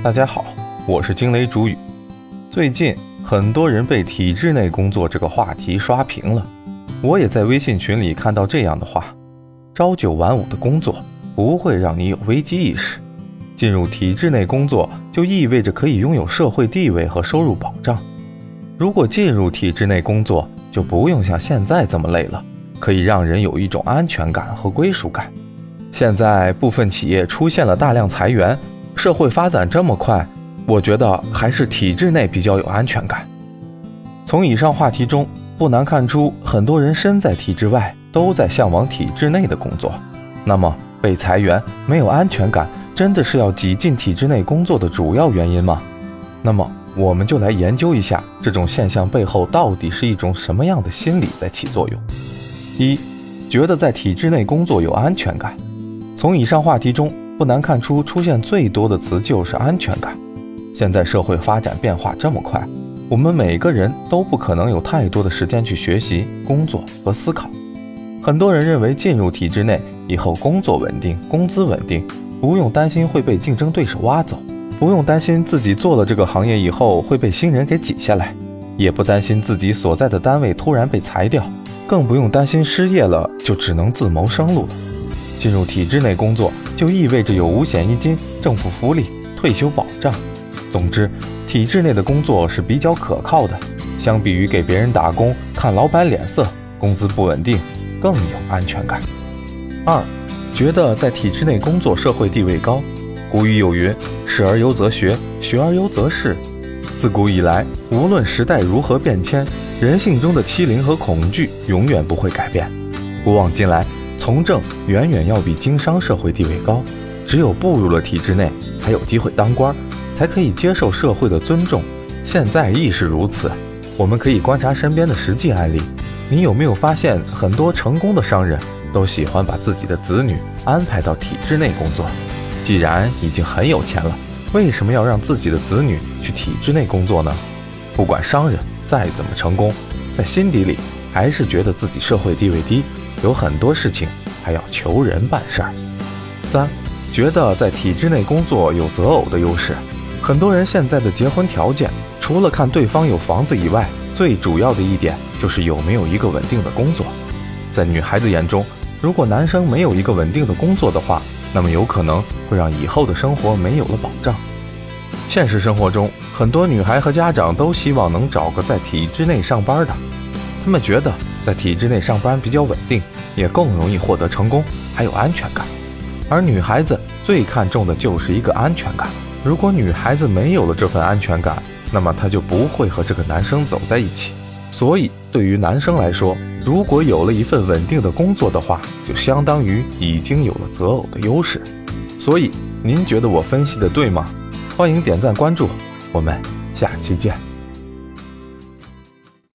大家好，我是惊雷主语。最近很多人被体制内工作这个话题刷屏了，我也在微信群里看到这样的话：朝九晚五的工作不会让你有危机意识，进入体制内工作就意味着可以拥有社会地位和收入保障。如果进入体制内工作，就不用像现在这么累了，可以让人有一种安全感和归属感。现在部分企业出现了大量裁员。社会发展这么快，我觉得还是体制内比较有安全感。从以上话题中不难看出，很多人身在体制外，都在向往体制内的工作。那么，被裁员、没有安全感，真的是要挤进体制内工作的主要原因吗？那么，我们就来研究一下这种现象背后到底是一种什么样的心理在起作用。一，觉得在体制内工作有安全感。从以上话题中。不难看出，出现最多的词就是安全感。现在社会发展变化这么快，我们每个人都不可能有太多的时间去学习、工作和思考。很多人认为进入体制内以后，工作稳定、工资稳定，不用担心会被竞争对手挖走，不用担心自己做了这个行业以后会被新人给挤下来，也不担心自己所在的单位突然被裁掉，更不用担心失业了就只能自谋生路了。进入体制内工作。就意味着有五险一金、政府福利、退休保障。总之，体制内的工作是比较可靠的，相比于给别人打工看老板脸色，工资不稳定，更有安全感。二，觉得在体制内工作社会地位高。古语有云：“事而优则学，学而优则仕。”自古以来，无论时代如何变迁，人性中的欺凌和恐惧永远不会改变。古往今来。从政远远要比经商社会地位高，只有步入了体制内，才有机会当官，才可以接受社会的尊重。现在亦是如此。我们可以观察身边的实际案例，你有没有发现，很多成功的商人都喜欢把自己的子女安排到体制内工作？既然已经很有钱了，为什么要让自己的子女去体制内工作呢？不管商人再怎么成功，在心底里还是觉得自己社会地位低。有很多事情还要求人办事儿。三，觉得在体制内工作有择偶的优势。很多人现在的结婚条件，除了看对方有房子以外，最主要的一点就是有没有一个稳定的工作。在女孩子眼中，如果男生没有一个稳定的工作的话，那么有可能会让以后的生活没有了保障。现实生活中，很多女孩和家长都希望能找个在体制内上班的，他们觉得。在体制内上班比较稳定，也更容易获得成功，还有安全感。而女孩子最看重的就是一个安全感。如果女孩子没有了这份安全感，那么她就不会和这个男生走在一起。所以，对于男生来说，如果有了一份稳定的工作的话，就相当于已经有了择偶的优势。所以，您觉得我分析的对吗？欢迎点赞关注，我们下期见。